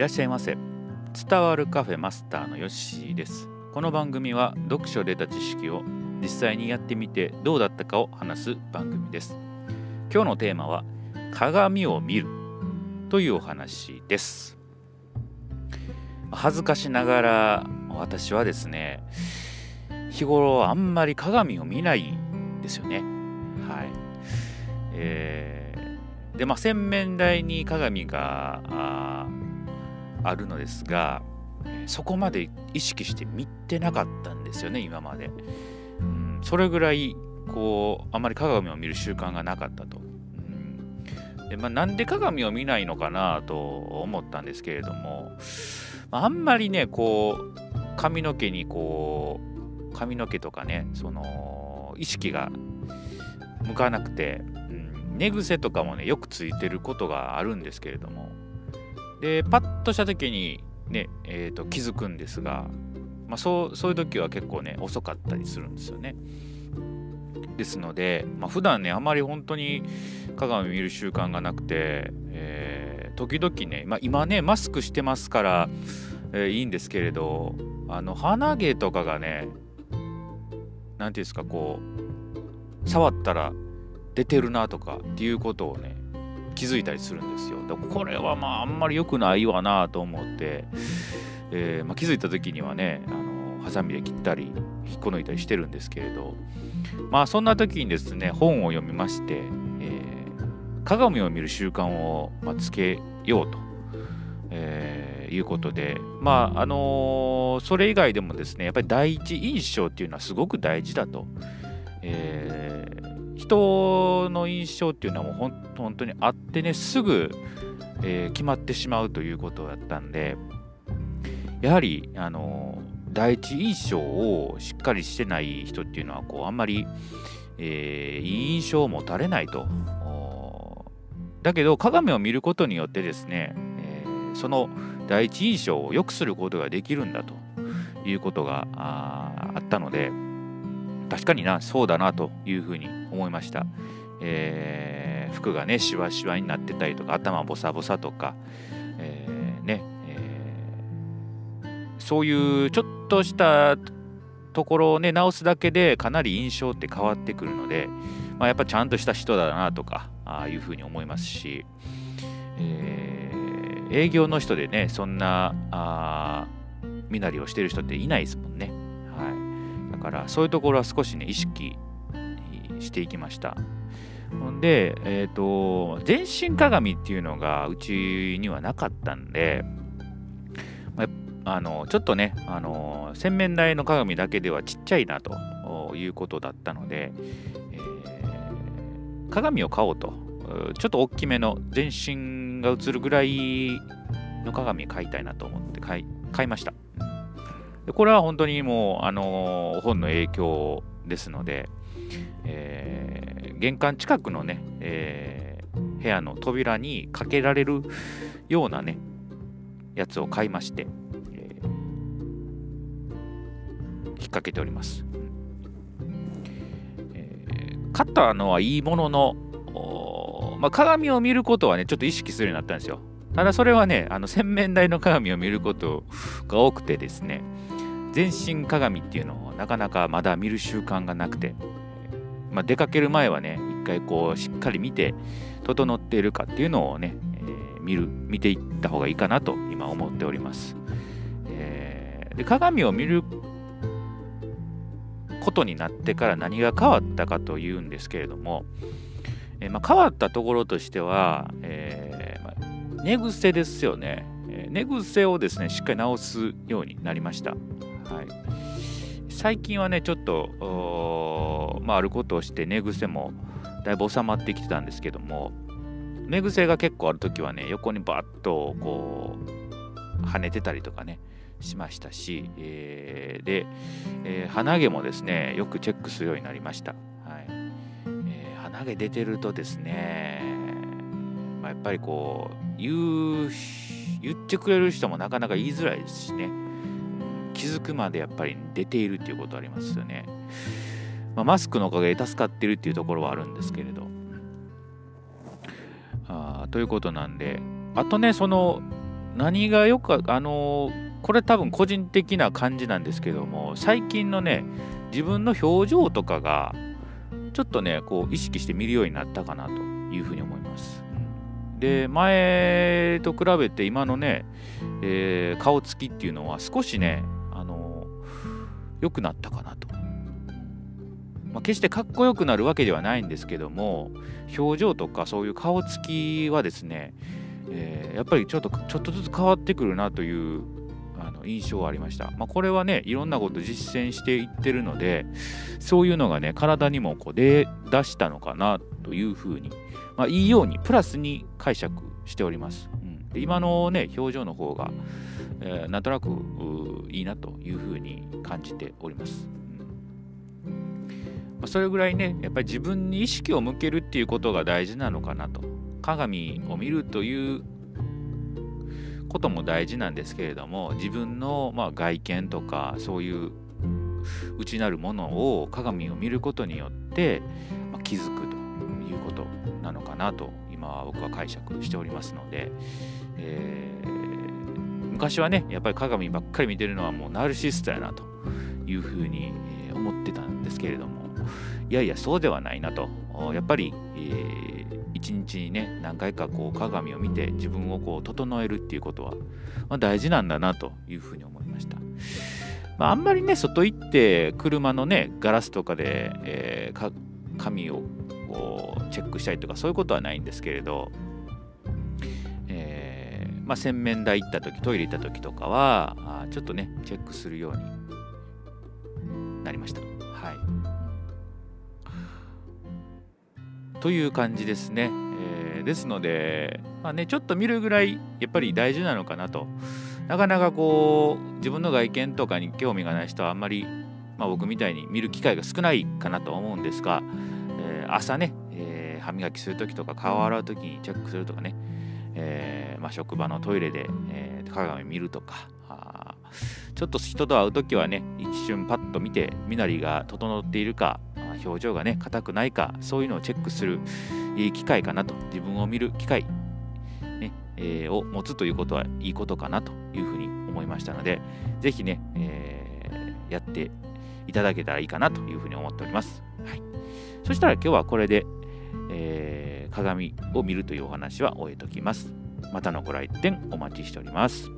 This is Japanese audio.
いらっしゃいませ。伝わるカフェマスターのヨッシーです。この番組は読書で得た知識を実際にやってみてどうだったかを話す番組です。今日のテーマは鏡を見るというお話です。恥ずかしながら私はですね日頃あんまり鏡を見ないんですよね。はい。えー、でまあ洗面台に鏡があるのですがそこまで意識して見てなかったんですよね今まで、うん、それぐらいこうあまり鏡を見る習慣がなかったと、うん。でまあ、なんで鏡を見ないのかなと思ったんですけれども、あ、あんまりねこう髪の毛にこう髪の毛とかねその意識が向かなくて、うん、寝癖とかもねよくついてることがあるんですけれども。でパッとした時にね、えーと、気づくんですが、まあ、そうそういう時は結構ね遅かったりするんですよね。ですので、まあ、普段ねあまり本当に鏡見る習慣がなくて、えー、時々ね、まあ、今ねマスクしてますから、えー、いいんですけれどあの鼻毛とかがね何て言うんですかこう触ったら出てるなとかっていうことをね気づいたりするんですよ。だこれはまああんまり良くないわなと思って、えー、まあ、気づいた時にはねあのハサミで切ったり引っこ抜いたりしてるんですけれどまあそんな時にですね本を読みまして、えー、鏡を見る習慣を、まつけようと、えー、いうことでまああの、それ以外でもですねやっぱり第一印象っていうのはすごく大事だと。えー人の印象っていうのはもう本当にあってねすぐ、えー、決まってしまうということだったんでやはりあの第一印象をしっかりしてない人っていうのはこうあんまり、えー、いい印象を持たれないと。だけど鏡を見ることによってですね、えー、その第一印象を良くすることができるんだということがあったので確かになそうだなというふうに思いました、えー、服がねしわしわになってたりとか頭ボサボサとか、えー、ね、えー、そういうちょっとしたところをね直すだけでかなり印象って変わってくるので、まあ、やっぱちゃんとした人だなとかああいうふうに思いますし、えー、営業の人でねそんなあ身なりをしてる人っていないです。からそういうところは少しね意識していきました。ほんで、えっ、ー、と、全身鏡っていうのがうちにはなかったんで、まあ、あのちょっとね、あの洗面台の鏡だけではちっちゃいなということだったので、えー、鏡を買おうと、ちょっと大きめの全身が映るぐらいの鏡買いたいなと思って買いました。これは本当にもう、あの本の影響ですので、えー、玄関近くのね、えー、部屋の扉にかけられるようなね、やつを買いまして、えー、引っ掛けております。えー、買ったのはいいものの、まあ、鏡を見ることはね、ちょっと意識するようになったんですよ。ただそれはね、あの洗面台の鏡を見ることが多くてですね、全身鏡っていうのをなかなかまだ見る習慣がなくて、まあ、出かける前はね、一回こう、しっかり見て、整っているかっていうのをね、えー、見る、見ていった方がいいかなと今思っております。えー、で鏡を見ることになってから何が変わったかというんですけれども、えー、まあ、変わったところとしては、えまあ、寝癖ですよね。寝癖をですね、しっかり直すようになりました。はい、最近はね、ちょっと、まあ、あることをして寝癖もだいぶ収まってきてたんですけども、寝癖が結構あるときはね、横にバッとこう、跳ねてたりとかね、しましたし、えー、で、えー、鼻毛もですね、よくチェックするようになりました。はいえー、鼻毛出てるとですね、まあ、やっぱりこう、言う、言ってくれる人もなかなか言いづらいですしね。気づくまでやっぱり出ているっていうことありますよね。まあ、マスクのおかげで助かってるっていうところはあるんですけれど。あということなんで、あとね、その、何がよくあのこれ多分個人的な感じなんですけども最近のね自分の表情とかがちょっとねこう意識して見るようになったかなというふうに思います。で前と比べて今のね、えー、顔つきっていうのは少しね良くなったかなと。まあ、決してかっこよくなるわけではないんですけども表情とかそういう顔つきはですね、えー、やっぱりちょっとちょっとずつ変わってくるなというあの印象はありました。まあ、これはねいろんなこと実践していってるのでそういうのがね体にもこう出出したのかなというふうに、まあ、いいようにプラスに解釈しております。で今のね表情の方が、えー、なんとなくいいなというふうに感じております。まあ、それぐらいねやっぱり自分に意識を向けるっていうことが大事なのかなと。鏡を見るということも大事なんですけれども自分のまあ外見とかそういう内なるものを鏡を見ることによって、まあ気づくということなのかなと今は僕は解釈しておりますので、えー、昔はねやっぱり鏡ばっかり見てるのはもうナルシストやなというふうに思ってたんですけれどもいやいやそうではないなとやっぱり、えー一日にね何回かこう鏡を見て自分をこう整えるっていうことは、まあ、大事なんだなというふうに思いました。まあ、あんまりね外行って車のねガラスとかで、えー、紙をこうチェックしたりとかそういうことはないんですけれど、まあ、洗面台行った時トイレ行った時とかはあちょっとねチェックするようになりました。はいという感じですね。えー、ですので、まあね、ちょっと見るぐらいやっぱり大事なのかなと。なかなかこう自分の外見とかに興味がない人はあんまり、まあ、僕みたいに見る機会が少ないかなと思うんですが、えー、朝ね、えー、歯磨きする時とか顔洗う時にチェックするとかね、えー、まあ、職場のトイレで、え鏡見るとかあちょっと人と会う時はね一瞬パッと見て身なりが整っているか表情がね硬くないかそういうのをチェックするいい機会かなと自分を見る機会、ねえー、を持つということはいいことかなというふうに思いましたのでぜひね、えー、やっていただけたらいいかなというふうに思っております、はい、そしたら今日はこれで、えー、鏡を見るというお話は終えときます。またのご来店お待ちしております。